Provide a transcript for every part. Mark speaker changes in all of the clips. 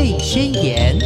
Speaker 1: 贝宣言》。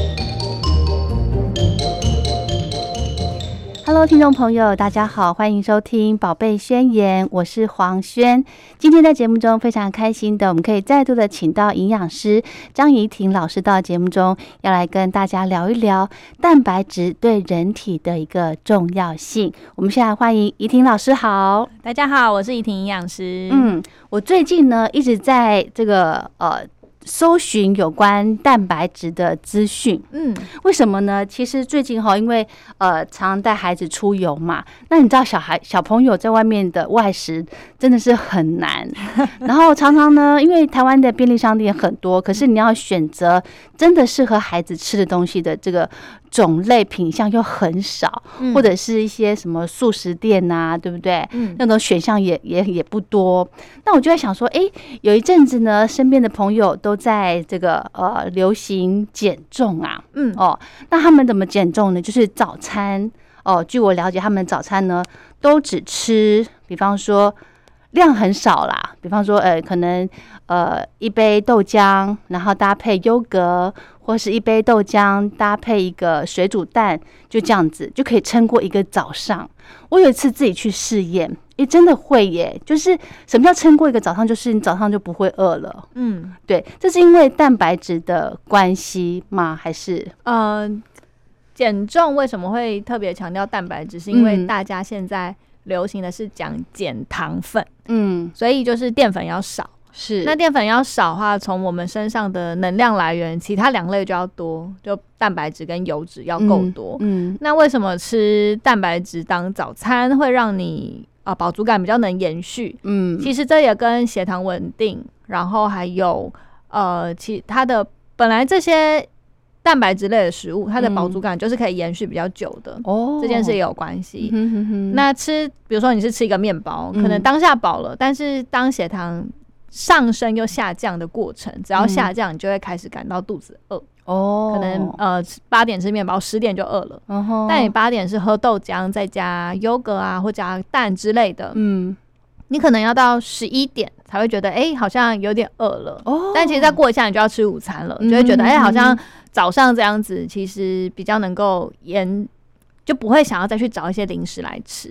Speaker 2: Hello，听众朋友，大家好，欢迎收听《宝贝宣言》，我是黄轩。今天在节目中非常开心的，我们可以再度的请到营养师张怡婷老师到节目中，要来跟大家聊一聊蛋白质对人体的一个重要性。我们现在欢迎怡婷老师，好，
Speaker 3: 大家好，我是怡婷营养师。
Speaker 2: 嗯，我最近呢一直在这个呃。搜寻有关蛋白质的资讯，嗯，为什么呢？其实最近哈，因为呃，常带孩子出游嘛，那你知道小孩小朋友在外面的外食真的是很难，然后常常呢，因为台湾的便利商店很多，可是你要选择真的适合孩子吃的东西的这个。种类品相又很少，或者是一些什么素食店呐，对不对？嗯，那种选项也也也不多。那我就在想说，哎，有一阵子呢，身边的朋友都在这个呃流行减重啊，嗯哦，那他们怎么减重呢？就是早餐哦，据我了解，他们早餐呢都只吃，比方说量很少啦，比方说呃可能呃一杯豆浆，然后搭配优格。或是一杯豆浆搭配一个水煮蛋，就这样子就可以撑过一个早上。我有一次自己去试验，诶，真的会耶！就是什么叫撑过一个早上？就是你早上就不会饿了。嗯，对，这是因为蛋白质的关系吗？还是呃，
Speaker 3: 减重为什么会特别强调蛋白质？是因为大家现在流行的是讲减糖分，嗯，所以就是淀粉要少。
Speaker 2: 是，
Speaker 3: 那淀粉要少的话，从我们身上的能量来源，其他两类就要多，就蛋白质跟油脂要够多。嗯，那为什么吃蛋白质当早餐会让你啊饱足感比较能延续？嗯，其实这也跟血糖稳定，然后还有呃其他的本来这些蛋白质类的食物，它的饱足感就是可以延续比较久的。哦，这件事也有关系。那吃，比如说你是吃一个面包，可能当下饱了，但是当血糖上升又下降的过程，只要下降，你就会开始感到肚子饿哦。可能呃八点吃面包，十点就饿了。但你八点是喝豆浆，再加优格啊，或加蛋之类的。嗯，你可能要到十一点才会觉得，哎，好像有点饿了。哦，但其实再过一下，你就要吃午餐了，就会觉得，哎，好像早上这样子，其实比较能够延。就不会想要再去找一些零食来吃，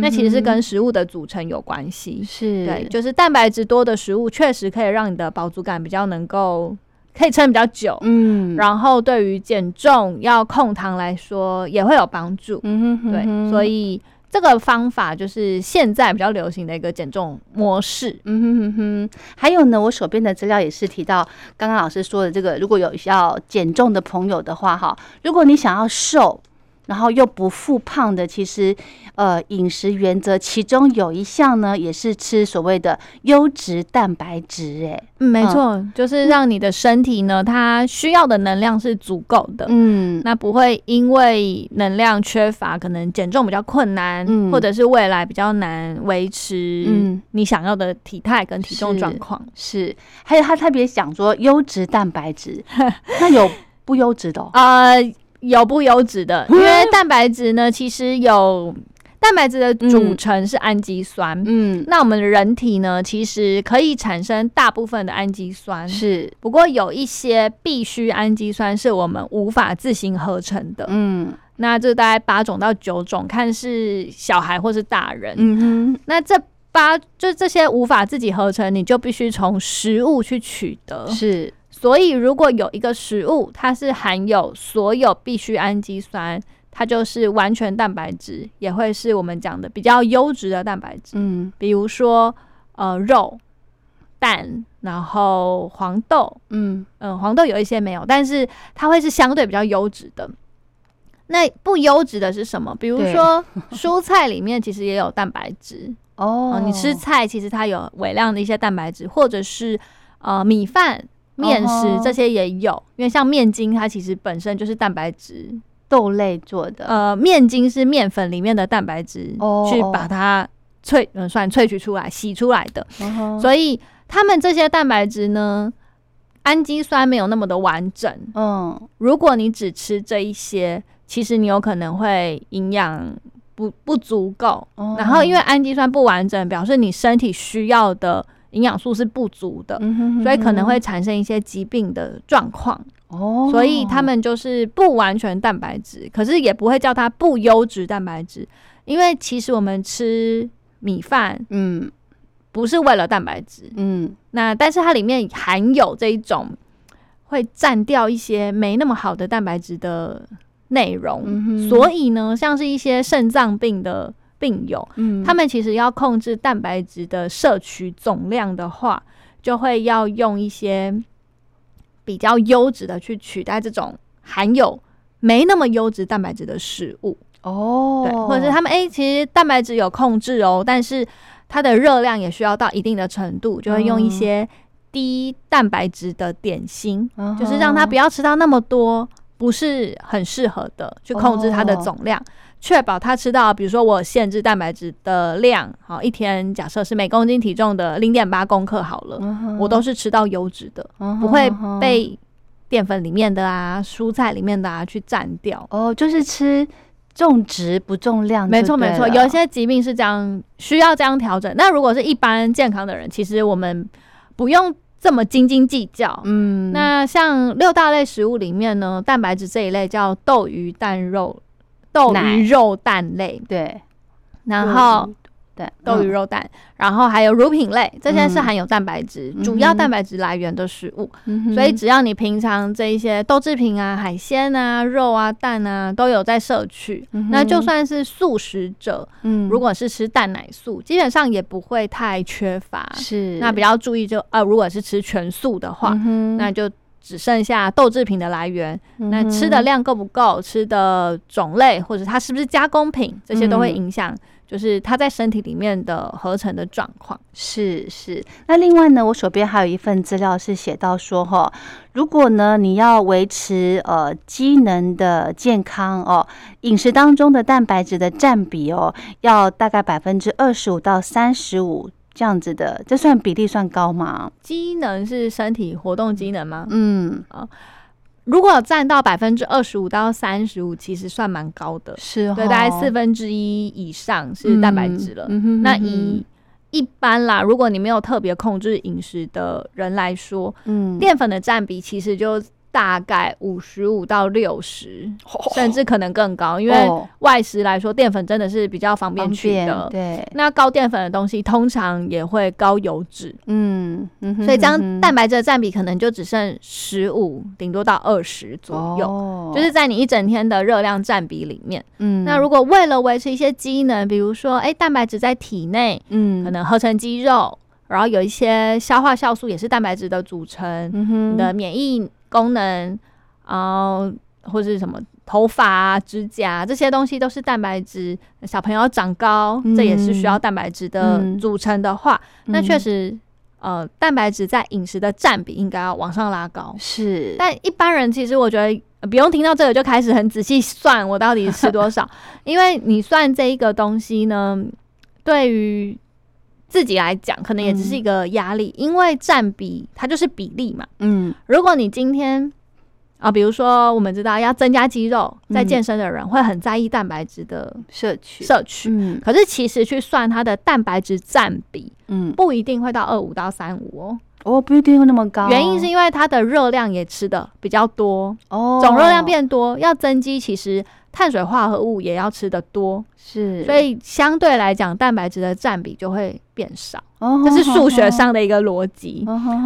Speaker 3: 那其实是跟食物的组成有关系。
Speaker 2: 是
Speaker 3: 对，就是蛋白质多的食物，确实可以让你的饱足感比较能够可以撑比较久。嗯，然后对于减重要控糖来说也会有帮助。嗯哼，对，所以这个方法就是现在比较流行的一个减重模式。嗯哼
Speaker 2: 哼哼，还有呢，我手边的资料也是提到刚刚老师说的这个，如果有要减重的朋友的话，哈，如果你想要瘦。然后又不复胖的，其实，呃，饮食原则其中有一项呢，也是吃所谓的优质蛋白质。哎，
Speaker 3: 嗯，没错，就是让你的身体呢，它需要的能量是足够的。嗯，那不会因为能量缺乏，可能减重比较困难，或者是未来比较难维持你想要的体态跟体重状况。
Speaker 2: 是，还有他特别想说优质蛋白质，那有不优质的？呃。
Speaker 3: 有不优质的，因为蛋白质呢，其实有蛋白质的组成是氨基酸。嗯，那我们人体呢，其实可以产生大部分的氨基酸，
Speaker 2: 是。
Speaker 3: 不过有一些必需氨基酸是我们无法自行合成的。嗯，那这大概八种到九种，看是小孩或是大人。嗯哼，那这八就这些无法自己合成，你就必须从食物去取得。
Speaker 2: 是。
Speaker 3: 所以，如果有一个食物，它是含有所有必需氨基酸，它就是完全蛋白质，也会是我们讲的比较优质的蛋白质。嗯，比如说呃肉、蛋，然后黄豆。嗯嗯，黄豆有一些没有，但是它会是相对比较优质的。那不优质的是什么？比如说 蔬菜里面其实也有蛋白质哦。你吃菜其实它有微量的一些蛋白质，或者是呃米饭。面食这些也有，因为像面筋，它其实本身就是蛋白质
Speaker 2: 豆类做的。
Speaker 3: 呃，面筋是面粉里面的蛋白质，去把它萃嗯算萃取出来、洗出来的。所以，他们这些蛋白质呢，氨基酸没有那么的完整。嗯，如果你只吃这一些，其实你有可能会营养不不足够。然后，因为氨基酸不完整，表示你身体需要的。营养素是不足的，所以可能会产生一些疾病的状况。哦，所以他们就是不完全蛋白质，可是也不会叫它不优质蛋白质，因为其实我们吃米饭，嗯，不是为了蛋白质，嗯，那但是它里面含有这一种会占掉一些没那么好的蛋白质的内容，所以呢，像是一些肾脏病的病友，嗯，他们其实要控制蛋白质的摄取总量的话，就会要用一些。比较优质的去取代这种含有没那么优质蛋白质的食物。哦，对，或者是他们哎，其实蛋白质有控制哦，但是它的热量也需要到一定的程度，就会用一些低蛋白质的点心，就是让他不要吃到那么多，不是很适合的，去控制它的总量。确保他吃到，比如说我限制蛋白质的量，好，一天假设是每公斤体重的零点八公克好了，我都是吃到优质的，不会被淀粉里面的啊、蔬菜里面的啊去占掉。
Speaker 2: 哦，就是吃重质不重量，
Speaker 3: 没错没错。有一些疾病是这样，需要这样调整。那如果是一般健康的人，其实我们不用这么斤斤计较。嗯，那像六大类食物里面呢，蛋白质这一类叫豆、鱼、蛋、肉。豆、鱼、肉、蛋类，
Speaker 2: 对，
Speaker 3: 然后对。豆、鱼、肉、蛋，然后还有乳品类，这些是含有蛋白质，主要蛋白质来源的食物。所以只要你平常这一些豆制品啊、海鲜啊、肉啊、蛋啊都有在摄取，那就算是素食者，嗯，如果是吃蛋奶素，基本上也不会太缺乏。
Speaker 2: 是，
Speaker 3: 那比较注意就啊，如果是吃全素的话，那就。只剩下豆制品的来源，那吃的量够不够？吃的种类或者它是不是加工品，这些都会影响，就是它在身体里面的合成的状况。
Speaker 2: 是是。那另外呢，我手边还有一份资料是写到说，哈，如果呢你要维持呃机能的健康哦，饮食当中的蛋白质的占比哦，要大概百分之二十五到三十五。这样子的，这算比例算高吗？
Speaker 3: 机能是身体活动机能吗？嗯啊，如果占到百分之二十五到三十五，其实算蛮高的，
Speaker 2: 是
Speaker 3: 对，大概四分之一以上是蛋白质了。那以一般啦，如果你没有特别控制饮食的人来说，嗯，淀粉的占比其实就。大概五十五到六十，甚至可能更高，因为外食来说，淀粉真的是比较方便取的。
Speaker 2: 对，
Speaker 3: 那高淀粉的东西通常也会高油脂。嗯，所以这样蛋白质的占比可能就只剩十五，顶多到二十左右，就是在你一整天的热量占比里面。嗯，那如果为了维持一些机能，比如说，哎，蛋白质在体内，嗯，可能合成肌肉，然后有一些消化酵素也是蛋白质的组成，你的免疫。功能，然后或者是什么头发啊、指甲这些东西都是蛋白质。小朋友长高，这也是需要蛋白质的组成的话，那确实，呃，蛋白质在饮食的占比应该要往上拉高。
Speaker 2: 是，
Speaker 3: 但一般人其实我觉得不用听到这个就开始很仔细算我到底吃多少，因为你算这一个东西呢，对于自己来讲，可能也只是一个压力，因为占比它就是比例嘛。嗯，如果你今天啊，比如说我们知道要增加肌肉，在健身的人会很在意蛋白质的
Speaker 2: 摄取，
Speaker 3: 摄取。嗯，可是其实去算它的蛋白质占比，嗯，不一定会到二五到三五哦。
Speaker 2: 哦，不一定会那么高。
Speaker 3: 原因是因为它的热量也吃的比较多哦，总热量变多，要增肌其实。碳水化合物也要吃的多，
Speaker 2: 是，
Speaker 3: 所以相对来讲，蛋白质的占比就会变少。这是数学上的一个逻辑。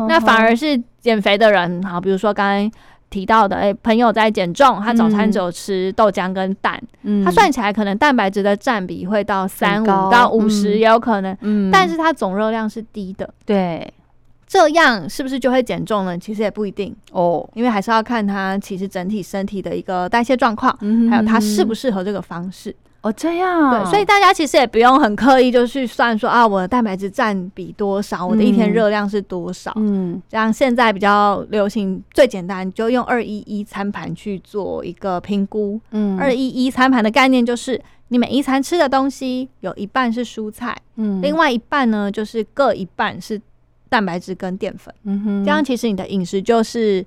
Speaker 3: 那反而是减肥的人，好，比如说刚才提到的，哎，朋友在减重，他早餐只有吃豆浆跟蛋，他算起来可能蛋白质的占比会到三五到五十也有可能，嗯，但是它总热量是低的，
Speaker 2: 对。
Speaker 3: 这样是不是就会减重呢？其实也不一定哦，因为还是要看他其实整体身体的一个代谢状况，还有他适不适合这个方式
Speaker 2: 哦。这样
Speaker 3: 对，所以大家其实也不用很刻意就去算说啊，我的蛋白质占比多少，我的一天热量是多少。嗯，像现在比较流行，最简单就用二一一餐盘去做一个评估。嗯，二一一餐盘的概念就是你每一餐吃的东西有一半是蔬菜，嗯，另外一半呢就是各一半是。蛋白质跟淀粉，嗯哼，这样其实你的饮食就是，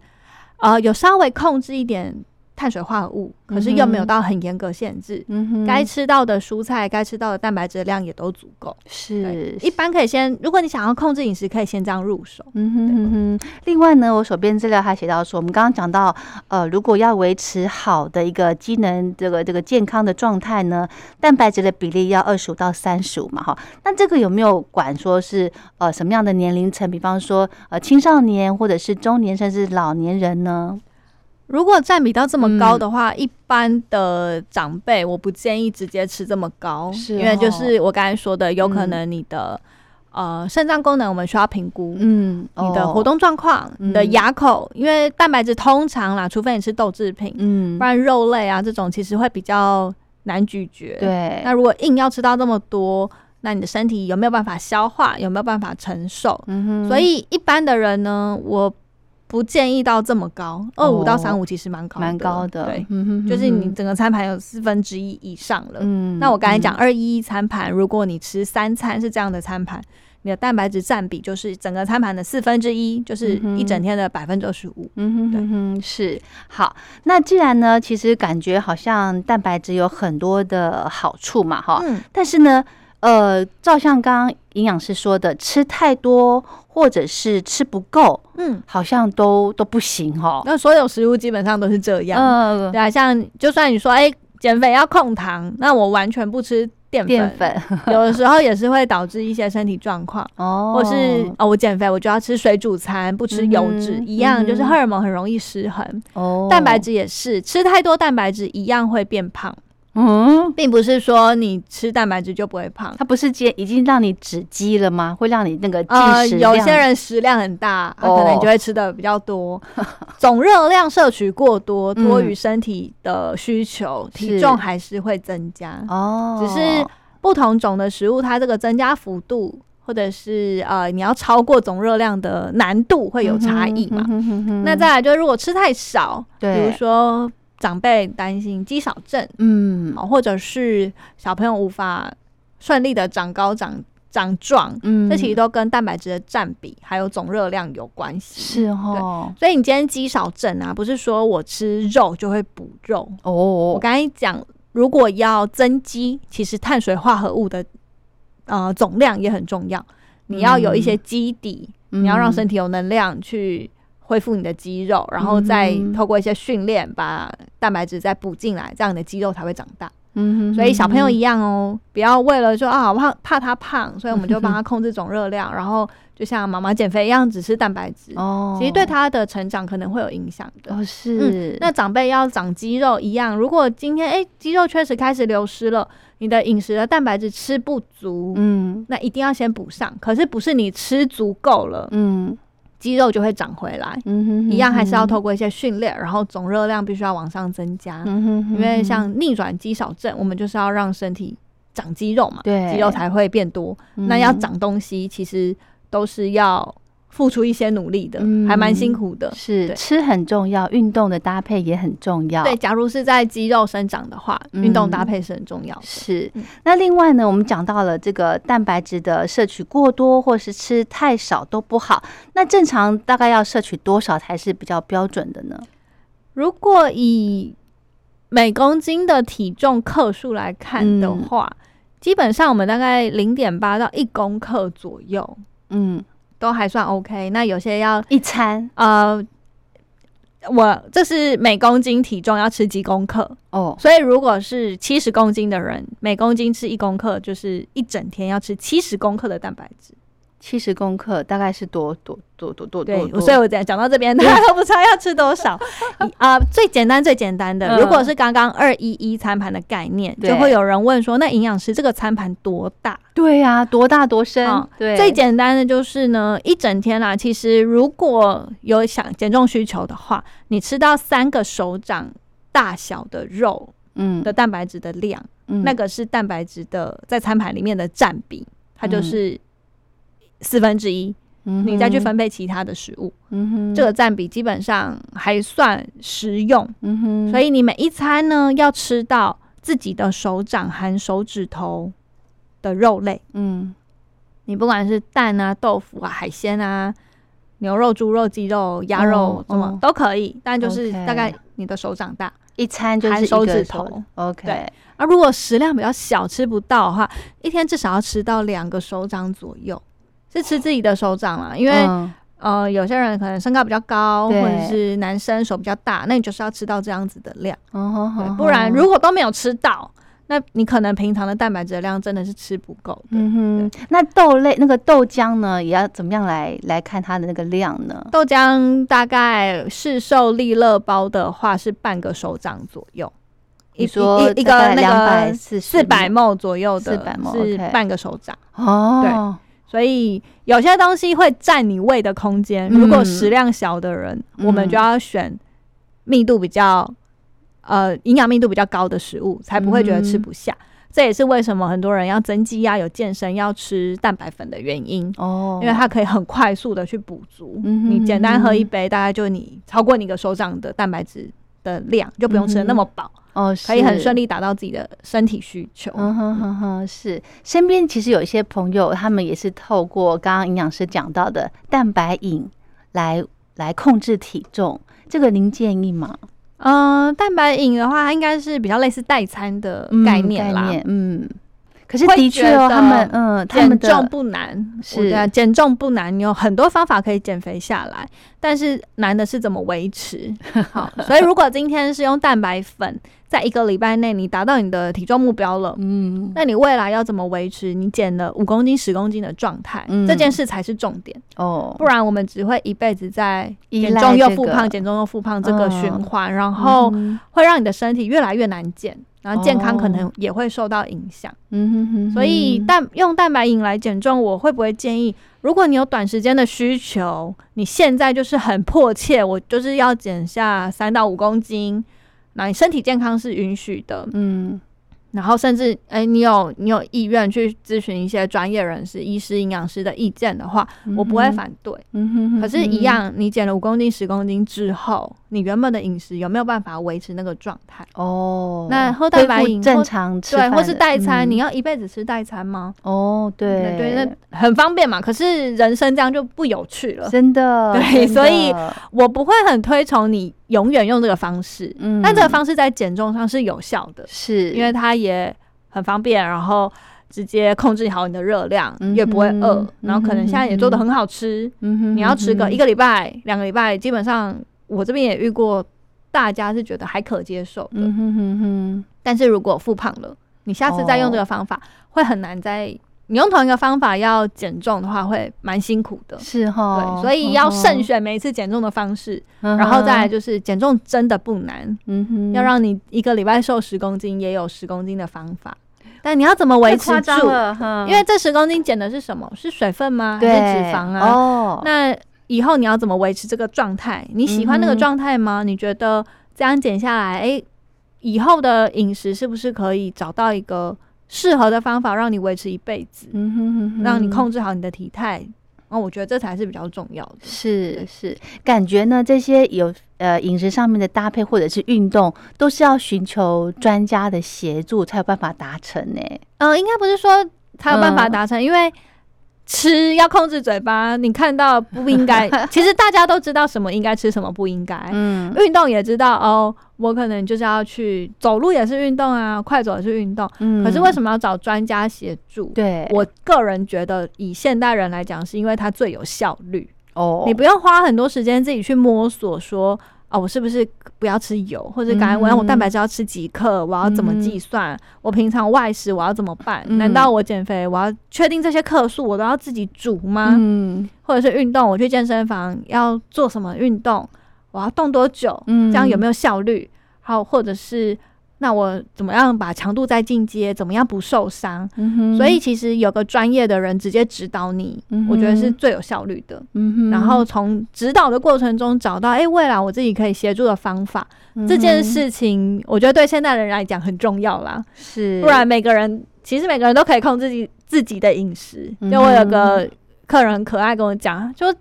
Speaker 3: 呃，有稍微控制一点碳水化合物，可是又没有到很严格限制。嗯哼，该吃到的蔬菜，该吃到的蛋白质量也都足够。
Speaker 2: 是，
Speaker 3: 一般可以先，如果你想要控制饮食，可以先这样入手。嗯哼
Speaker 2: 哼哼。另外呢，我手边资料还写到说，我们刚刚讲到，呃，如果要维持好的一个机能，这个这个健康的状态呢，蛋白质的比例要二十五到三十五嘛，哈。那这个有没有管说是呃什么样的年龄层？比方说呃青少年或者是中年甚至老年人呢？
Speaker 3: 如果占比到这么高的话，一般的长辈我不建议直接吃这么高，因为就是我刚才说的，有可能你的呃肾脏功能我们需要评估，嗯，你的活动状况，你的牙口，因为蛋白质通常啦，除非你吃豆制品，嗯，不然肉类啊这种其实会比较难咀嚼。
Speaker 2: 对，
Speaker 3: 那如果硬要吃到这么多，那你的身体有没有办法消化？有没有办法承受？嗯哼，所以一般的人呢，我。不建议到这么高，二五到三五其实蛮高，
Speaker 2: 蛮高的。
Speaker 3: 对，就是你整个餐盘有四分之一以上了。嗯，那我刚才讲二一餐盘，如果你吃三餐是这样的餐盘，你的蛋白质占比就是整个餐盘的四分之一，就是一整天的百分之二十五。嗯哼
Speaker 2: 哼哼，是好。那既然呢，其实感觉好像蛋白质有很多的好处嘛，哈。嗯。但是呢。呃，照像刚刚营养师说的，吃太多或者是吃不够，嗯，好像都都不行哦。
Speaker 3: 那所有食物基本上都是这样，嗯，对啊，像就算你说，哎，减肥要控糖，那我完全不吃淀粉，有的时候也是会导致一些身体状况哦，或是哦，我减肥我就要吃水煮餐，不吃油脂，一样就是荷尔蒙很容易失衡。哦。蛋白质也是，吃太多蛋白质一样会变胖。嗯，并不是说你吃蛋白质就不会胖，
Speaker 2: 它不是接已经让你止饥了吗？会让你那个进食
Speaker 3: 有些人食量很大，可能就会吃的比较多，总热量摄取过多，多于身体的需求，体重还是会增加。哦，只是不同种的食物，它这个增加幅度，或者是呃，你要超过总热量的难度会有差异嘛？那再来就是，如果吃太少，比如说。长辈担心肌少症，嗯，或者是小朋友无法顺利的长高、长长壮，嗯，这其实都跟蛋白质的占比还有总热量有关系。
Speaker 2: 是哦，
Speaker 3: 所以你今天肌少症啊，不是说我吃肉就会补肉哦。我刚才讲，如果要增肌，其实碳水化合物的呃总量也很重要。你要有一些基底，你要让身体有能量去。恢复你的肌肉，然后再透过一些训练，把蛋白质再补进来，这样你的肌肉才会长大。嗯，所以小朋友一样哦，不要为了说啊怕怕他胖，所以我们就帮他控制总热量，然后就像妈妈减肥一样，只吃蛋白质。哦，其实对他的成长可能会有影响的。
Speaker 2: 哦，是。
Speaker 3: 那长辈要长肌肉一样，如果今天哎肌肉确实开始流失了，你的饮食的蛋白质吃不足，嗯，那一定要先补上。可是不是你吃足够了，嗯。肌肉就会长回来，嗯哼一样还是要透过一些训练，然后总热量必须要往上增加。嗯哼因为像逆转肌少症，我们就是要让身体长肌肉嘛，对肌肉才会变多。那要长东西，其实都是要。付出一些努力的，还蛮辛苦的。
Speaker 2: 是吃很重要，运动的搭配也很重要。
Speaker 3: 对，假如是在肌肉生长的话，运动搭配是很重要的。
Speaker 2: 是。那另外呢，我们讲到了这个蛋白质的摄取过多，或是吃太少都不好。那正常大概要摄取多少才是比较标准的呢？
Speaker 3: 如果以每公斤的体重克数来看的话，基本上我们大概零点八到一公克左右。嗯。都还算 OK，那有些要
Speaker 2: 一餐，
Speaker 3: 呃，我这是每公斤体重要吃几公克。哦，所以如果是七十公斤的人，每公斤吃一公克，就是一整天要吃七十公克的蛋白质。
Speaker 2: 七十公克大概是多多多多多
Speaker 3: 多，所以我讲讲到这边，大家都不知道要吃多少 啊。最简单最简单的，如果是刚刚二一一餐盘的概念，就会有人问说，那营养师这个餐盘多大？
Speaker 2: 对呀，多大多深？对，
Speaker 3: 最简单的就是呢，一整天啦。其实如果有想减重需求的话，你吃到三个手掌大小的肉，嗯，的蛋白质的量，那个是蛋白质的在餐盘里面的占比，它就是。四分之一，你再去分配其他的食物，这个占比基本上还算实用。所以你每一餐呢，要吃到自己的手掌含手指头的肉类。嗯，你不管是蛋啊、豆腐啊、海鲜啊，牛肉、猪肉、鸡肉、鸭肉什么都可以，但就是大概你的手掌大，
Speaker 2: 一餐就是
Speaker 3: 手指头。
Speaker 2: OK，
Speaker 3: 对。啊，如果食量比较小，吃不到的话，一天至少要吃到两个手掌左右，是吃自己的手掌嘛？因为呃，有些人可能身高比较高，或者是男生手比较大，那你就是要吃到这样子的量。哦，不然如果都没有吃到。那你可能平常的蛋白质量真的是吃不够的。嗯
Speaker 2: 哼，那豆类那个豆浆呢，也要怎么样来来看它的那个量呢？
Speaker 3: 豆浆大概市售利乐包的话是半个手掌左右，
Speaker 2: 一说一个那个四
Speaker 3: 四百毫左右的，是半个手掌哦。对，所以有些东西会占你胃的空间。如果食量小的人，我们就要选密度比较。呃，营养密度比较高的食物，才不会觉得吃不下。这也是为什么很多人要增肌啊、有健身要吃蛋白粉的原因哦，因为它可以很快速的去补足。你简单喝一杯，大概就你超过你的手掌的蛋白质的量，就不用吃的那么饱哦，可以很顺利达到自己的身体需求。嗯哼
Speaker 2: 哼哼，是身边其实有一些朋友，他们也是透过刚刚营养师讲到的蛋白饮来来控制体重，这个您建议吗？
Speaker 3: 嗯，蛋白饮的话，它应该是比较类似代餐的概念啦。嗯，
Speaker 2: 可是的确哦，他们嗯，
Speaker 3: 减重不难，是啊，减重不难，你有很多方法可以减肥下来，但是难的是怎么维持。好，所以如果今天是用蛋白粉。在一个礼拜内，你达到你的体重目标了，嗯，那你未来要怎么维持你减了五公斤、十公斤的状态？这件事才是重点哦，不然我们只会一辈子在减重又复胖、减重又复胖这个循环，然后会让你的身体越来越难减，然后健康可能也会受到影响。嗯哼哼，所以蛋用蛋白饮来减重，我会不会建议？如果你有短时间的需求，你现在就是很迫切，我就是要减下三到五公斤。那你身体健康是允许的，嗯，然后甚至哎，你有你有意愿去咨询一些专业人士、医师、营养师的意见的话，我不会反对。嗯哼，可是，一样，你减了五公斤、十公斤之后。你原本的饮食有没有办法维持那个状态？哦，那喝蛋白饮
Speaker 2: 正常吃，
Speaker 3: 对，或是代餐，你要一辈子吃代餐吗？
Speaker 2: 哦，对
Speaker 3: 对，那很方便嘛。可是人生这样就不有趣了，
Speaker 2: 真的。
Speaker 3: 对，所以我不会很推崇你永远用这个方式。嗯，但这个方式在减重上是有效的，
Speaker 2: 是
Speaker 3: 因为它也很方便，然后直接控制好你的热量，也不会饿，然后可能现在也做的很好吃。嗯哼，你要吃个一个礼拜、两个礼拜，基本上。我这边也遇过，大家是觉得还可接受的。嗯哼哼哼。但是如果复胖了，你下次再用这个方法会很难再。你用同一个方法要减重的话，会蛮辛苦的。
Speaker 2: 是哈。
Speaker 3: 对，所以要慎选每一次减重的方式。然后再来就是减重真的不难。嗯哼。要让你一个礼拜瘦十公斤，也有十公斤的方法。但你要怎么维持住？因为这十公斤减的是什么？是水分吗？还是脂肪啊？哦。那。以后你要怎么维持这个状态？你喜欢那个状态吗？你觉得这样减下来，哎，以后的饮食是不是可以找到一个适合的方法，让你维持一辈子？嗯哼哼哼，让你控制好你的体态。那我觉得这才是比较重要的。
Speaker 2: 是是，感觉呢，这些有呃饮食上面的搭配或者是运动，都是要寻求专家的协助才有办法达成呢。
Speaker 3: 嗯，应该不是说才有办法达成，因为。吃要控制嘴巴，你看到不应该，其实大家都知道什么应该吃，什么不应该。嗯，运动也知道哦，我可能就是要去走路也是运动啊，快走也是运动。嗯，可是为什么要找专家协助？
Speaker 2: 对
Speaker 3: 我个人觉得，以现代人来讲，是因为它最有效率。哦，你不用花很多时间自己去摸索说。哦，我是不是不要吃油，或者刚才我要我蛋白质要吃几克？我要怎么计算？我平常外食我要怎么办？难道我减肥我要确定这些克数我都要自己煮吗？嗯，或者是运动，我去健身房要做什么运动？我要动多久？嗯，这样有没有效率？好，或者是。那我怎么样把强度再进阶？怎么样不受伤？所以其实有个专业的人直接指导你，我觉得是最有效率的。然后从指导的过程中找到，哎，未来我自己可以协助的方法。这件事情，我觉得对现代人来讲很重要啦。
Speaker 2: 是，
Speaker 3: 不然每个人其实每个人都可以控制自己自己的饮食。就我有个客人很可爱跟我讲，就。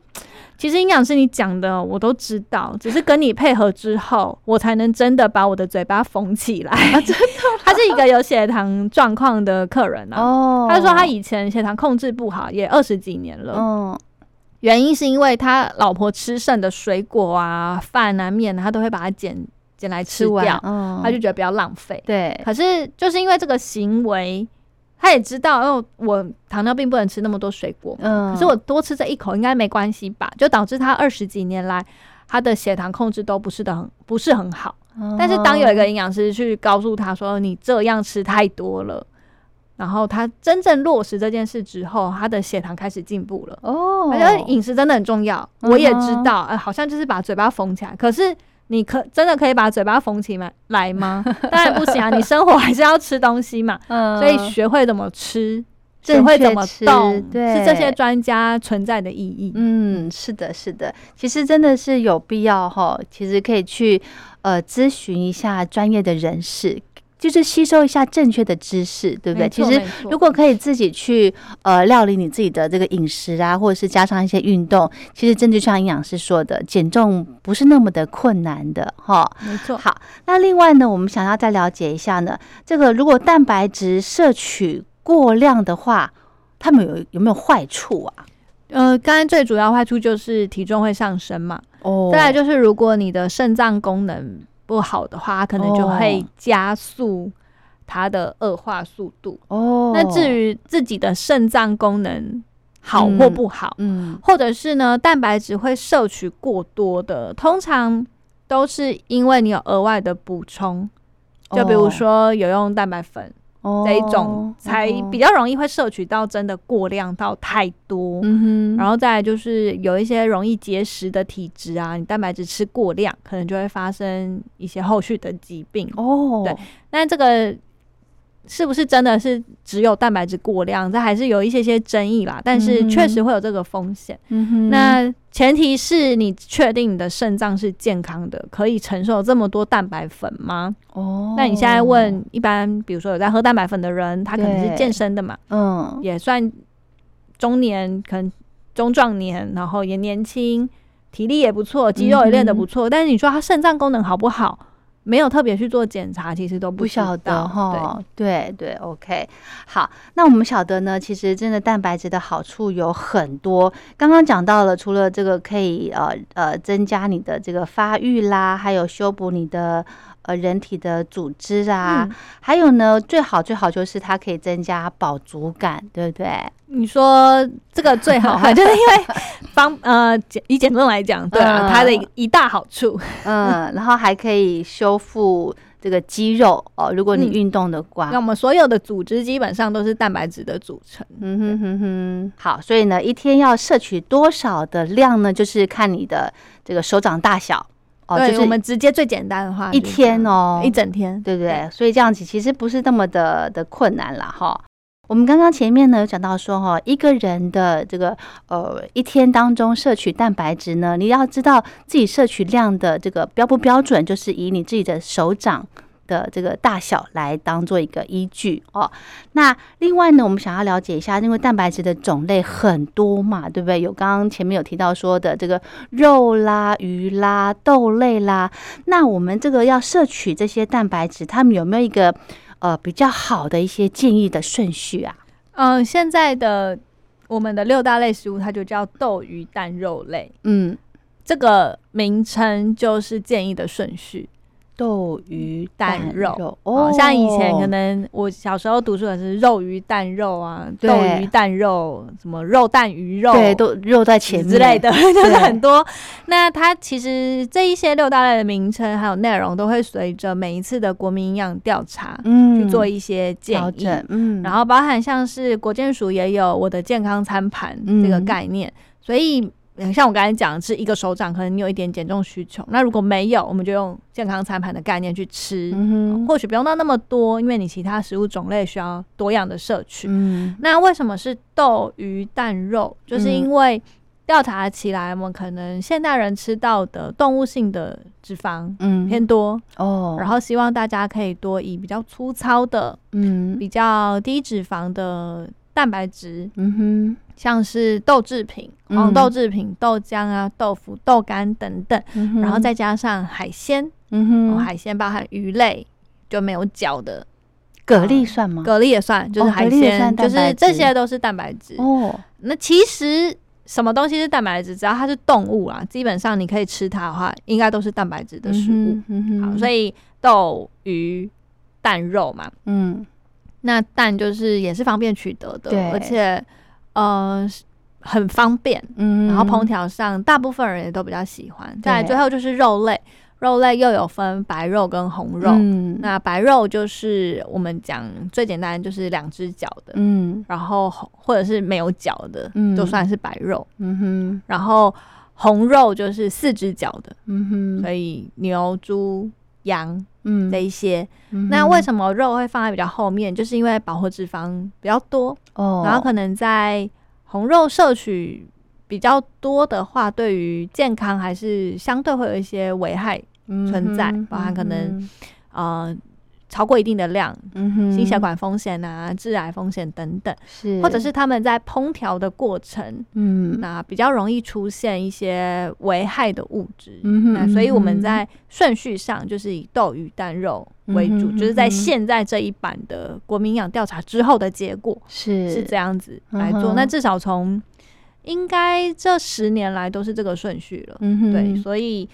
Speaker 3: 其实营养师你讲的我都知道，只是跟你配合之后，我才能真的把我的嘴巴缝起来。
Speaker 2: 真的，
Speaker 3: 他是一个有血糖状况的客人啊。哦，他说他以前血糖控制不好，也二十几年了。嗯，原因是因为他老婆吃剩的水果啊、饭啊、面，他都会把它捡捡来吃掉，嗯他就觉得比较浪费。
Speaker 2: 对，
Speaker 3: 可是就是因为这个行为，他也知道，哦，我糖尿病不能吃那么多水果，嗯，可是我多吃这一口应该没关系吧？就导致他二十几年来他的血糖控制都不是的很不是很好。但是当有一个营养师去告诉他说你这样吃太多了。然后他真正落实这件事之后，他的血糖开始进步了。哦，而且饮食真的很重要。我也知道，哎，好像就是把嘴巴缝起来。可是你可真的可以把嘴巴缝起来来吗？当然不行啊！你生活还是要吃东西嘛。嗯，所以学会怎么吃，学会怎么动，对，是这些专家存在的意义。
Speaker 2: 嗯，是的，是的。其实真的是有必要哈，其实可以去呃咨询一下专业的人士。就是吸收一下正确的知识，对不对？其实如果可以自己去呃料理你自己的这个饮食啊，或者是加上一些运动，其实真的像营养师说的，减重不是那么的困难的哈。
Speaker 3: 没错。
Speaker 2: 好，那另外呢，我们想要再了解一下呢，这个如果蛋白质摄取过量的话，它们有有没有坏处啊？
Speaker 3: 呃，刚才最主要坏处就是体重会上升嘛。哦。再来就是如果你的肾脏功能。不好的话，可能就会加速它的恶化速度。哦，那至于自己的肾脏功能好或不好，嗯，或者是呢，蛋白质会摄取过多的，通常都是因为你有额外的补充，就比如说有用蛋白粉。这一种才比较容易会摄取到真的过量到太多，嗯哼然后再来就是有一些容易结石的体质啊，你蛋白质吃过量，可能就会发生一些后续的疾病哦。对，那这个。是不是真的是只有蛋白质过量？这还是有一些些争议啦。但是确实会有这个风险。那前提是你确定你的肾脏是健康的，可以承受这么多蛋白粉吗？哦，那你现在问一般，比如说有在喝蛋白粉的人，他可能是健身的嘛，嗯，也算中年，可能中壮年，然后也年轻，体力也不错，肌肉也练得不错。但是你说他肾脏功能好不好？没有特别去做检查，其实都不晓得哈。
Speaker 2: 对对，OK，好，那我们晓得呢，其实真的蛋白质的好处有很多。刚刚讲到了，除了这个可以呃呃增加你的这个发育啦，还有修补你的。呃，人体的组织啊，还有呢，最好最好就是它可以增加饱足感，对不对？
Speaker 3: 你说这个最好，就是因为方呃，以减重来讲，对啊，它的一大好处，
Speaker 2: 嗯，然后还可以修复这个肌肉哦。如果你运动的话，
Speaker 3: 那我们所有的组织基本上都是蛋白质的组成。嗯哼哼
Speaker 2: 哼。好，所以呢，一天要摄取多少的量呢？就是看你的这个手掌大小。
Speaker 3: 哦，就是我们直接最简单的话，
Speaker 2: 一天哦，
Speaker 3: 一整天，
Speaker 2: 对不对？所以这样子其实不是那么的的困难了哈。我们刚刚前面呢有讲到说哈，一个人的这个呃一天当中摄取蛋白质呢，你要知道自己摄取量的这个标不标准，就是以你自己的手掌。的这个大小来当做一个依据哦。那另外呢，我们想要了解一下，因为蛋白质的种类很多嘛，对不对？有刚刚前面有提到说的这个肉啦、鱼啦、豆类啦。那我们这个要摄取这些蛋白质，他们有没有一个呃比较好的一些建议的顺序啊？
Speaker 3: 嗯，现在的我们的六大类食物，它就叫豆、鱼、蛋、肉类。嗯，这个名称就是建议的顺序。
Speaker 2: 豆鱼蛋肉。
Speaker 3: 哦，像以前可能我小时候读书的是肉鱼蛋肉啊，豆鱼蛋肉，什么肉蛋鱼肉，
Speaker 2: 对，都肉在前面。
Speaker 3: 之类的，就是很多。那它其实这一些六大类的名称还有内容，都会随着每一次的国民营养调查，嗯，去做一些建议，嗯，然后包含像是国健署也有我的健康餐盘这个概念，所以。像我刚才讲，是一个手掌，可能你有一点减重需求。那如果没有，我们就用健康餐盘的概念去吃，或许不用到那么多，因为你其他食物种类需要多样的摄取。那为什么是豆、鱼、蛋、肉？就是因为调查起来，我们可能现代人吃到的动物性的脂肪嗯偏多哦，然后希望大家可以多以比较粗糙的嗯比较低脂肪的蛋白质嗯哼。像是豆制品、黄豆制品、豆浆啊、豆腐、豆干等等，然后再加上海鲜，嗯哼，海鲜包含鱼类，就没有脚的，
Speaker 2: 蛤蜊算吗？
Speaker 3: 蛤蜊也算，就是海鲜，就是这些都是蛋白质哦。那其实什么东西是蛋白质，只要它是动物啊，基本上你可以吃它的话，应该都是蛋白质的食物。好，所以豆、鱼、蛋、肉嘛，嗯，那蛋就是也是方便取得的，而且呃很方便，嗯，然后烹调上大部分人也都比较喜欢。再最后就是肉类。肉类又有分白肉跟红肉，那白肉就是我们讲最简单，就是两只脚的，嗯，然后或者是没有脚的，嗯，都算是白肉，嗯哼，然后红肉就是四只脚的，嗯哼，所以牛、猪、羊，嗯，这一些，那为什么肉会放在比较后面？就是因为饱和脂肪比较多，哦，然后可能在红肉摄取。比较多的话，对于健康还是相对会有一些危害存在，包含可能呃超过一定的量，心血管风险啊、致癌风险等等，是。或者是他们在烹调的过程，嗯，那比较容易出现一些危害的物质，那所以我们在顺序上就是以豆、鱼、蛋、肉为主，就是在现在这一版的国民养调查之后的结果是。是这样子来做，那至少从应该这十年来都是这个顺序了，对，所以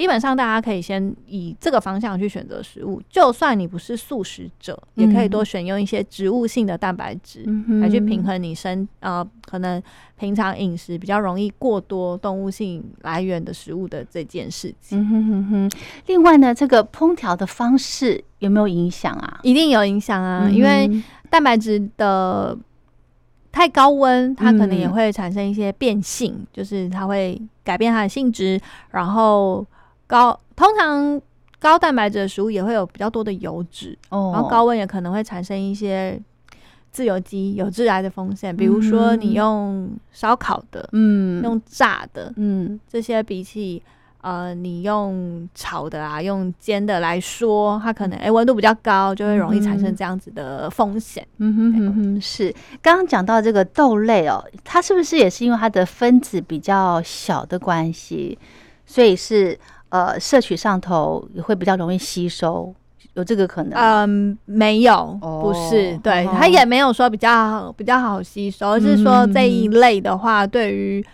Speaker 3: 基本上大家可以先以这个方向去选择食物。就算你不是素食者，也可以多选用一些植物性的蛋白质来去平衡你身呃可能平常饮食比较容易过多动物性来源的食物的这件事情。
Speaker 2: 另外呢，这个烹调的方式有没有影响啊？
Speaker 3: 一定有影响啊，因为蛋白质的。太高温，它可能也会产生一些变性，就是它会改变它的性质。然后高通常高蛋白质的食物也会有比较多的油脂，然后高温也可能会产生一些自由基、有致癌的风险。比如说你用烧烤的，嗯，用炸的，嗯，这些比起。呃，你用炒的啊，用煎的来说，它可能哎温度比较高，就会容易产生这样子的风险。嗯哼
Speaker 2: 哼哼，是。刚刚讲到这个豆类哦，它是不是也是因为它的分子比较小的关系，所以是呃摄取上头也会比较容易吸收，有这个可能？
Speaker 3: 嗯，没有，不是，对，它也没有说比较比较好吸收，而是说这一类的话，对于。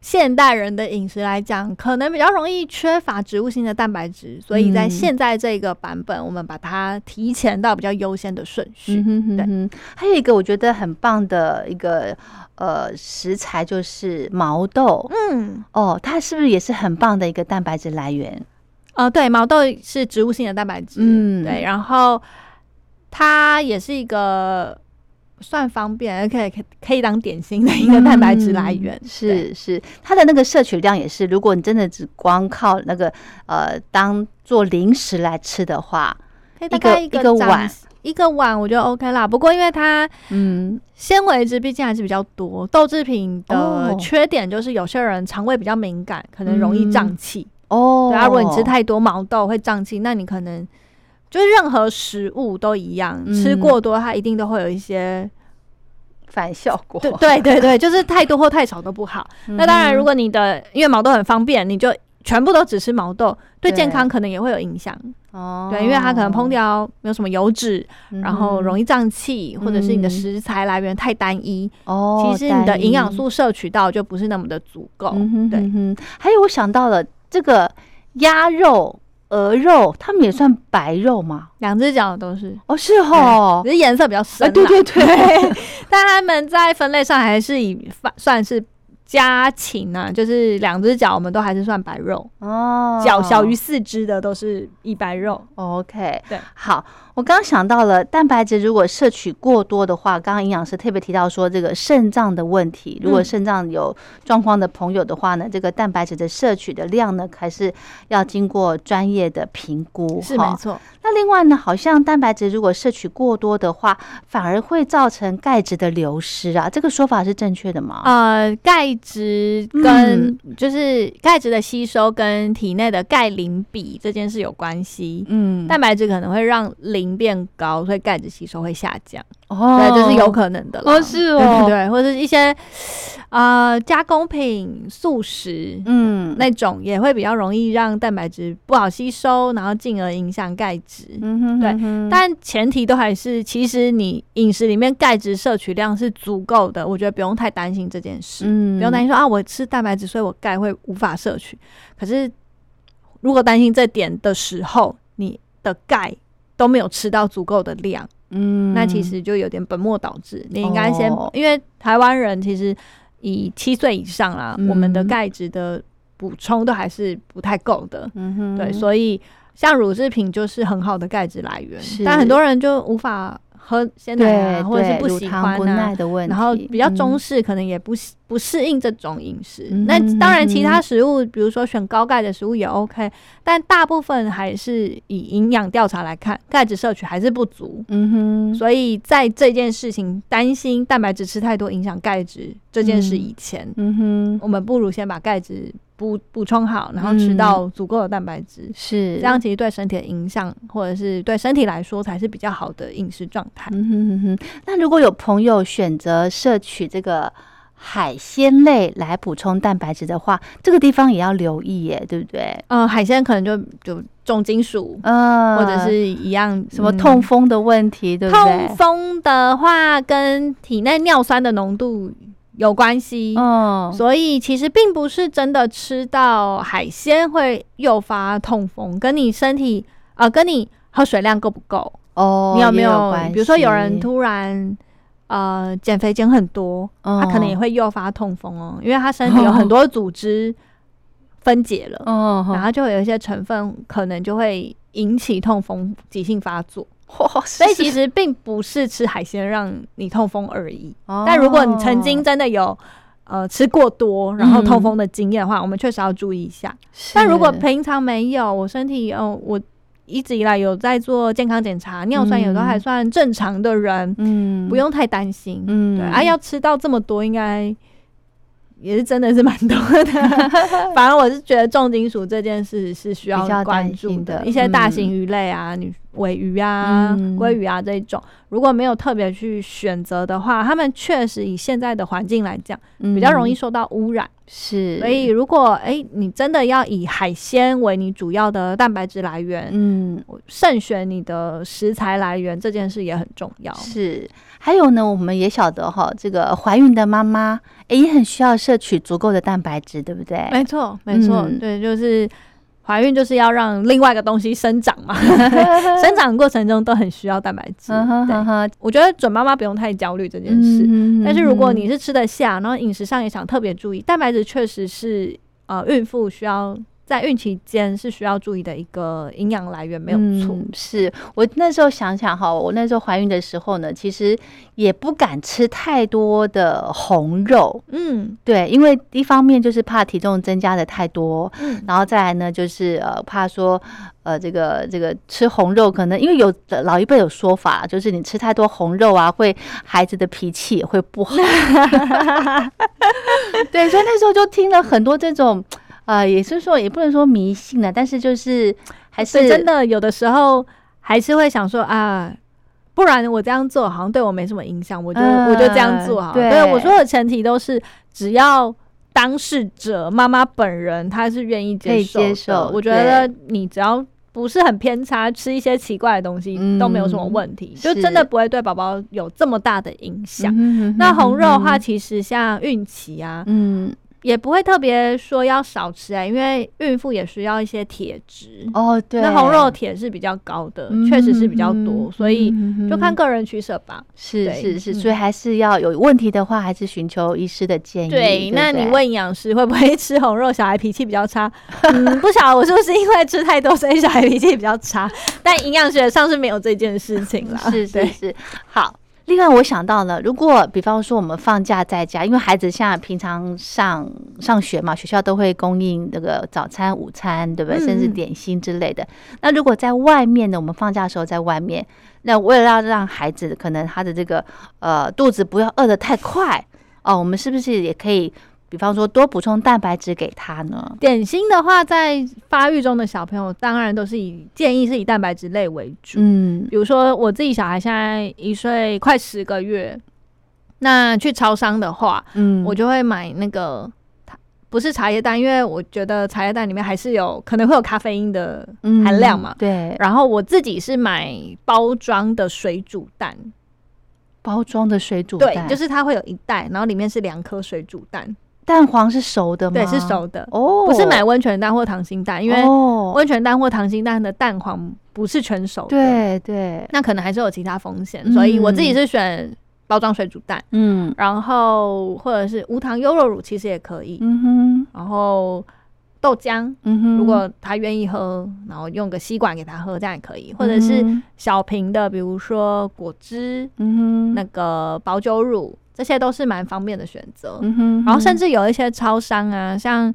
Speaker 3: 现代人的饮食来讲，可能比较容易缺乏植物性的蛋白质，所以在现在这个版本，我们把它提前到比较优先的顺序。对，
Speaker 2: 还有一个我觉得很棒的一个呃食材就是毛豆。嗯，哦，它是不是也是很棒的一个蛋白质来源？
Speaker 3: 呃，对，毛豆是植物性的蛋白质。嗯，对，然后它也是一个。算方便，而且可可以当点心的一个蛋白质来源。
Speaker 2: 是是，它的那个摄取量也是。如果你真的只光靠那个呃当做零食来吃的话，
Speaker 3: 一个一个碗一个碗我觉得 OK 啦。不过因为它嗯纤维质毕竟还是比较多，豆制品的缺点就是有些人肠胃比较敏感，可能容易胀气哦。对啊，如果你吃太多毛豆会胀气，那你可能。就是任何食物都一样，吃过多它一定都会有一些
Speaker 2: 反效果。
Speaker 3: 对对对对，就是太多或太少都不好。那当然，如果你的因为毛豆很方便，你就全部都只吃毛豆，对健康可能也会有影响。哦，对，因为它可能烹调没有什么油脂，然后容易胀气，或者是你的食材来源太单一。哦，其实你的营养素摄取到就不是那么的足够。对，
Speaker 2: 还有我想到了这个鸭肉。鹅肉，它们也算白肉吗？
Speaker 3: 两只脚都是
Speaker 2: 哦，是哦，
Speaker 3: 只是颜色比较深。
Speaker 2: 对对对，
Speaker 3: 但它们在分类上还是以算是。家禽呢，就是两只脚，我们都还是算白肉哦。脚小于四只的都是一白肉。
Speaker 2: OK，对，好，我刚刚想到了蛋白质，如果摄取过多的话，刚刚营养师特别提到说这个肾脏的问题，如果肾脏有状况的朋友的话呢，这个蛋白质的摄取的量呢，还是要经过专业的评估。
Speaker 3: 是没错。
Speaker 2: 那另外呢，好像蛋白质如果摄取过多的话，反而会造成钙质的流失啊，这个说法是正确的吗？
Speaker 3: 呃，钙。质跟就是钙质的吸收跟体内的钙磷比这件事有关系。嗯，蛋白质可能会让磷变高，所以钙质吸收会下降。哦，对，这是有可能的。
Speaker 2: 哦，是哦，
Speaker 3: 对，或者一些呃加工品、素食，嗯，那种也会比较容易让蛋白质不好吸收，然后进而影响钙质。嗯哼，对，但前提都还是，其实你饮食里面钙质摄取量是足够的，我觉得不用太担心这件事。嗯，不用担心说啊，我吃蛋白质，所以我钙会无法摄取。可是如果担心这点的时候，你的钙都没有吃到足够的量，嗯，那其实就有点本末倒置。你应该先，因为台湾人其实以七岁以上啦，我们的钙质的补充都还是不太够的，嗯哼，对，所以像乳制品就是很好的钙质来源，但很多人就无法。喝鲜奶啊，或者是不喜欢啊，然后比较中式，可能也不不适应这种饮食。那当然，其他食物，比如说选高钙的食物也 OK，但大部分还是以营养调查来看，钙质摄取还是不足。嗯哼，所以在这件事情担心蛋白质吃太多影响钙质这件事以前，嗯哼，我们不如先把钙质。补补充好，然后吃到足够的蛋白质，
Speaker 2: 是
Speaker 3: 这样，其实对身体的影响，或者是对身体来说，才是比较好的饮食状态。嗯哼
Speaker 2: 哼哼。那如果有朋友选择摄取这个海鲜类来补充蛋白质的话，这个地方也要留意耶，对不对？
Speaker 3: 嗯，海鲜可能就就重金属，嗯，或者是一样
Speaker 2: 什么痛风的问题，对不
Speaker 3: 对？痛风的话，跟体内尿酸的浓度。有关系，嗯，所以其实并不是真的吃到海鲜会诱发痛风，跟你身体啊，跟你喝水量够不够。哦，你有没有？比如说有人突然呃减肥减很多，他可能也会诱发痛风哦，因为他身体有很多组织分解了，嗯，然后就会有一些成分可能就会引起痛风急性发作。所以其实并不是吃海鲜让你痛风而已。但如果你曾经真的有呃吃过多，然后痛风的经验的话，我们确实要注意一下。但如果平常没有，我身体哦，我一直以来有在做健康检查，尿酸也都还算正常的人，嗯，不用太担心。嗯，对啊，要吃到这么多，应该。也是真的是蛮多的，反正我是觉得重金属这件事是需要关注的。一些大型鱼类啊，你尾鱼啊、鲑鱼啊这一种，如果没有特别去选择的话，他们确实以现在的环境来讲，比较容易受到污染。
Speaker 2: 是，
Speaker 3: 所以如果哎，你真的要以海鲜为你主要的蛋白质来源，嗯，慎选你的食材来源这件事也很重要。
Speaker 2: 是。还有呢，我们也晓得哈，这个怀孕的妈妈也很需要摄取足够的蛋白质，对不对？
Speaker 3: 没错，没错，对，就是怀孕就是要让另外一个东西生长嘛，生长过程中都很需要蛋白质。对，我觉得准妈妈不用太焦虑这件事，但是如果你是吃得下，然后饮食上也想特别注意，蛋白质确实是呃孕妇需要。在孕期间是需要注意的一个营养来源，没有错。
Speaker 2: 是我那时候想想哈，我那时候怀孕的时候呢，其实也不敢吃太多的红肉。嗯，对，因为一方面就是怕体重增加的太多，嗯，然后再来呢就是呃怕说呃这个这个吃红肉可能因为有老一辈有说法，就是你吃太多红肉啊，会孩子的脾气也会不好。对，所以那时候就听了很多这种。啊，也是说，也不能说迷信了，但是就是还是
Speaker 3: 真的，有的时候还是会想说啊，不然我这样做好像对我没什么影响，我就我就这样做好。对，我说的前提都是只要当事者妈妈本人她是愿意接受，接受。我觉得你只要不是很偏差，吃一些奇怪的东西都没有什么问题，就真的不会对宝宝有这么大的影响。那红肉的话，其实像孕期啊，嗯。也不会特别说要少吃哎，因为孕妇也需要一些铁质哦。对，那红肉铁是比较高的，确实是比较多，所以就看个人取舍吧。
Speaker 2: 是是是，所以还是要有问题的话，还是寻求医师的建议。
Speaker 3: 对，那你问营养师会不会吃红肉，小孩脾气比较差？嗯，不晓得我是不是因为吃太多，所以小孩脾气比较差？但营养学上是没有这件事情啦。
Speaker 2: 是是是，好。另外，我想到了，如果比方说我们放假在家，因为孩子像平常上上学嘛，学校都会供应那个早餐、午餐，对不对？甚至点心之类的。那如果在外面呢，我们放假的时候在外面，那为了要让孩子可能他的这个呃肚子不要饿得太快哦，我们是不是也可以？比方说，多补充蛋白质给他呢。
Speaker 3: 点心的话，在发育中的小朋友，当然都是以建议是以蛋白质类为主。嗯，比如说我自己小孩现在一岁快十个月，那去超商的话，嗯，我就会买那个不是茶叶蛋，因为我觉得茶叶蛋里面还是有可能会有咖啡因的含量嘛。
Speaker 2: 对。
Speaker 3: 然后我自己是买包装的水煮蛋，
Speaker 2: 包装的水煮蛋，
Speaker 3: 对，就是它会有一袋，然后里面是两颗水煮蛋，
Speaker 2: 蛋黄是熟的吗？
Speaker 3: 对，是熟的。哦，不是买温泉蛋或溏心蛋，因为温泉蛋或溏心蛋的蛋黄不是全熟的，
Speaker 2: 对对，
Speaker 3: 那可能还是有其他风险，所以我自己是选。包装水煮蛋，嗯，然后或者是无糖优酪乳，其实也可以，嗯哼，然后豆浆，嗯哼，如果他愿意喝，然后用个吸管给他喝，这样也可以，或者是小瓶的，比如说果汁，嗯哼，那个保酒乳，这些都是蛮方便的选择，嗯哼，然后甚至有一些超商啊，像。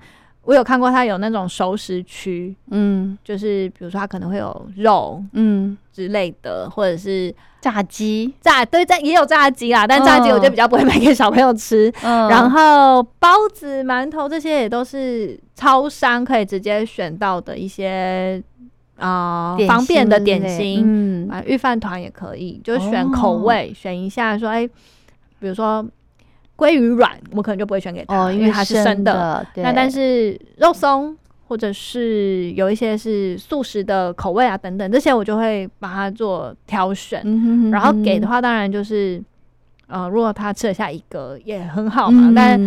Speaker 3: 我有看过，它有那种熟食区，嗯，就是比如说它可能会有肉，嗯。之类的，或者是
Speaker 2: 炸鸡，
Speaker 3: 炸对炸也有炸鸡啦，但炸鸡我就比较不会买给小朋友吃。然后包子、馒头这些也都是超商可以直接选到的一些啊方便的点心，啊预饭团也可以，就选口味选一下，说哎，比如说。鲑鱼软，我可能就不会选给他，因为它是生的。那但是肉松或者是有一些是素食的口味啊等等，这些我就会把它做挑选。然后给的话，当然就是，呃，如果他吃得下一个也很好嘛。但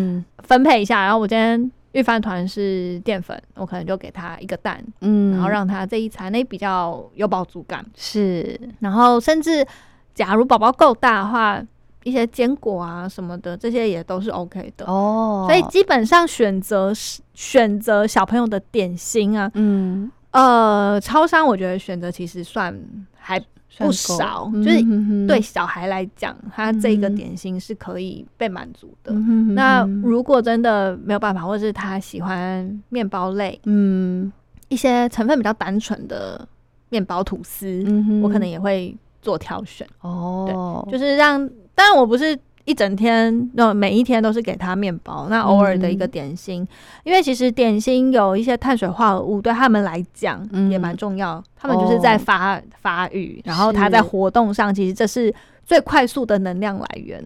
Speaker 3: 分配一下，然后我今天预饭团是淀粉，我可能就给他一个蛋，嗯，然后让他这一餐那比较有饱足感。
Speaker 2: 是，
Speaker 3: 然后甚至假如宝宝够大的话。一些坚果啊什么的，这些也都是 OK 的哦。所以基本上选择选择小朋友的点心啊，嗯呃，超商我觉得选择其实算还不少，就是对小孩来讲，他这个点心是可以被满足的。那如果真的没有办法，或者是他喜欢面包类，嗯，一些成分比较单纯的面包吐司，我可能也会做挑选哦。对，就是让。但我不是一整天，那每一天都是给他面包，那偶尔的一个点心，因为其实点心有一些碳水化合物，对他们来讲也蛮重要。他们就是在发发育，然后他在活动上，其实这是最快速的能量来源。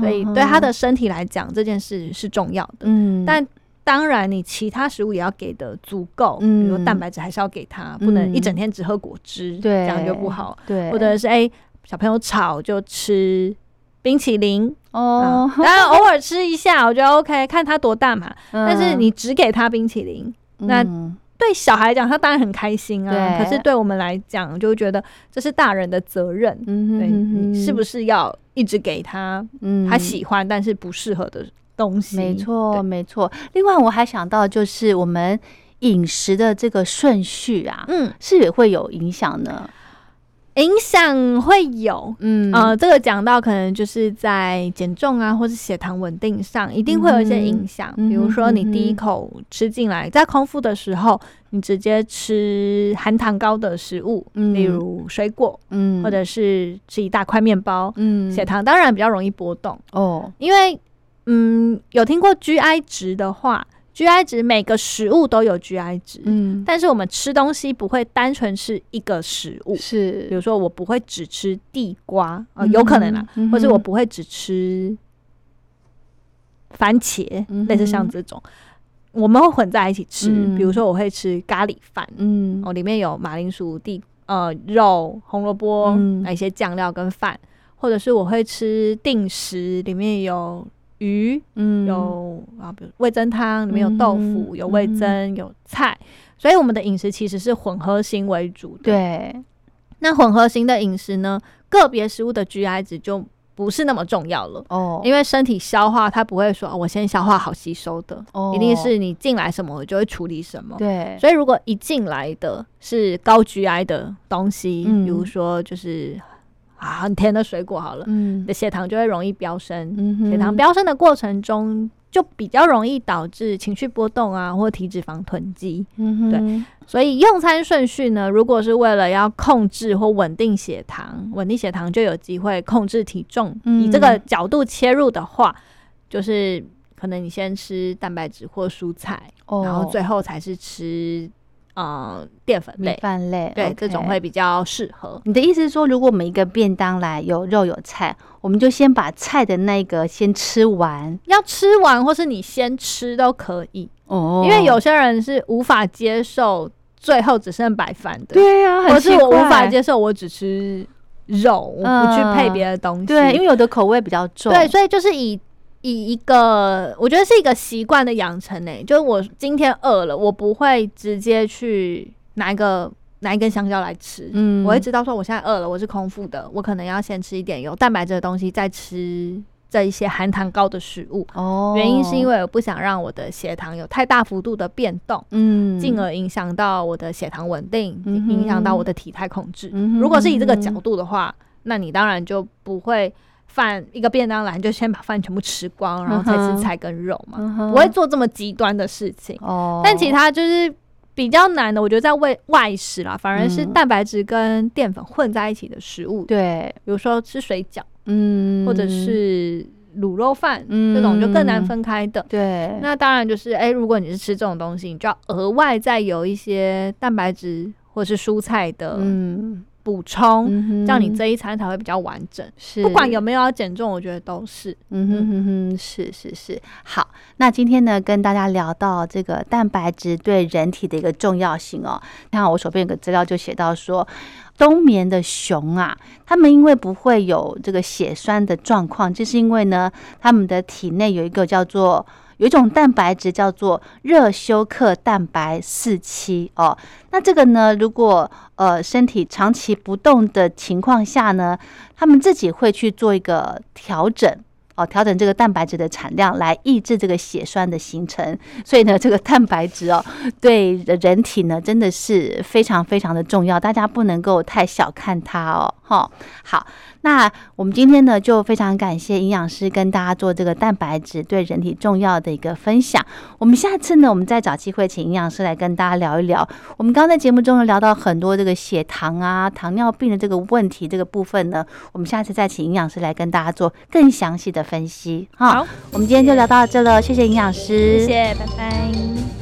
Speaker 3: 所以对他的身体来讲，这件事是重要的。嗯，但当然你其他食物也要给的足够，比如蛋白质还是要给他，不能一整天只喝果汁，对，这样就不好。对，或者是哎，小朋友吵就吃。冰淇淋哦，然后偶尔吃一下，我觉得 OK，看他多大嘛。但是你只给他冰淇淋，那对小孩讲，他当然很开心啊。可是对我们来讲，就觉得这是大人的责任。嗯对，你是不是要一直给他？嗯，他喜欢但是不适合的东西。
Speaker 2: 没错，没错。另外，我还想到就是我们饮食的这个顺序啊，嗯，是也会有影响呢。
Speaker 3: 影响会有，嗯。呃，这个讲到可能就是在减重啊，或是血糖稳定上，一定会有一些影响。比如说你第一口吃进来，在空腹的时候，你直接吃含糖高的食物，例如水果，嗯，或者是吃一大块面包，嗯，血糖当然比较容易波动。哦。因为，嗯，有听过 GI 值的话。GI 值每个食物都有 GI 值，嗯，但是我们吃东西不会单纯是一个食物，
Speaker 2: 是，
Speaker 3: 比如说我不会只吃地瓜啊，有可能啊，或者我不会只吃番茄，类似像这种，我们会混在一起吃，比如说我会吃咖喱饭，嗯，哦，里面有马铃薯、地呃肉、红萝卜，一些酱料跟饭，或者是我会吃定时，里面有。鱼，嗯，有啊，比如味增汤里面有豆腐，有味增，有菜，所以我们的饮食其实是混合型为主的。
Speaker 2: 对，
Speaker 3: 那混合型的饮食呢，个别食物的 GI 值就不是那么重要了哦，因为身体消化它不会说我先消化好吸收的，哦，一定是你进来什么我就会处理什么。
Speaker 2: 对，
Speaker 3: 所以如果一进来的是高 GI 的东西，比如说就是。啊，很甜的水果好了，嗯，的血糖就会容易飙升。嗯血糖飙升的过程中，就比较容易导致情绪波动啊，或体脂肪囤积。嗯对，所以用餐顺序呢，如果是为了要控制或稳定血糖，稳定血糖就有机会控制体重。以这个角度切入的话，就是可能你先吃蛋白质或蔬菜，然后最后才是吃。呃，淀粉类、
Speaker 2: 饭类，
Speaker 3: 对，这种会比较适合。
Speaker 2: 你的意思是说，如果我们一个便当来有肉有菜，我们就先把菜的那个先吃完，
Speaker 3: 要吃完，或是你先吃都可以。哦，因为有些人是无法接受最后只剩白饭的，
Speaker 2: 对啊，
Speaker 3: 或是我无法接受我只吃肉，我不去配别的东西，
Speaker 2: 对，因为有的口味比较重，
Speaker 3: 对，所以就是以以一个我觉得是一个习惯的养成呢，就是我今天饿了，我不会直接去拿一个。拿一根香蕉来吃，嗯，我会知道说我现在饿了，我是空腹的，我可能要先吃一点有蛋白质的东西，再吃这一些含糖高的食物。哦，原因是因为我不想让我的血糖有太大幅度的变动，嗯，进而影响到我的血糖稳定，影响到我的体态控制。如果是以这个角度的话，那你当然就不会饭一个便当篮就先把饭全部吃光，然后再吃菜跟肉嘛，不会做这么极端的事情。哦，但其他就是。比较难的，我觉得在外外食啦，反而是蛋白质跟淀粉混在一起的食物。
Speaker 2: 对，
Speaker 3: 比如说吃水饺，嗯，或者是卤肉饭，嗯，这种就更难分开的。
Speaker 2: 对，
Speaker 3: 那当然就是，哎，如果你是吃这种东西，你就要额外再有一些蛋白质或是蔬菜的，嗯。补充，这样你这一餐才会比较完整。是，不管有没有要减重，我觉得都是。
Speaker 2: 嗯哼哼哼，是是是。好，那今天呢，跟大家聊到这个蛋白质对人体的一个重要性哦。看我手边有个资料，就写到说，冬眠的熊啊，它们因为不会有这个血栓的状况，就是因为呢，它们的体内有一个叫做。有一种蛋白质叫做热休克蛋白四七哦，那这个呢，如果呃身体长期不动的情况下呢，他们自己会去做一个调整。哦，调整这个蛋白质的产量来抑制这个血栓的形成，所以呢，这个蛋白质哦，对人体呢真的是非常非常的重要，大家不能够太小看它哦。哈，好，那我们今天呢就非常感谢营养师跟大家做这个蛋白质对人体重要的一个分享。我们下次呢，我们再找机会请营养师来跟大家聊一聊。我们刚刚在节目中呢聊到很多这个血糖啊、糖尿病的这个问题这个部分呢，我们下次再请营养师来跟大家做更详细的。分析好，我们今天就聊到这了，谢谢营养师，
Speaker 3: 谢谢，拜拜。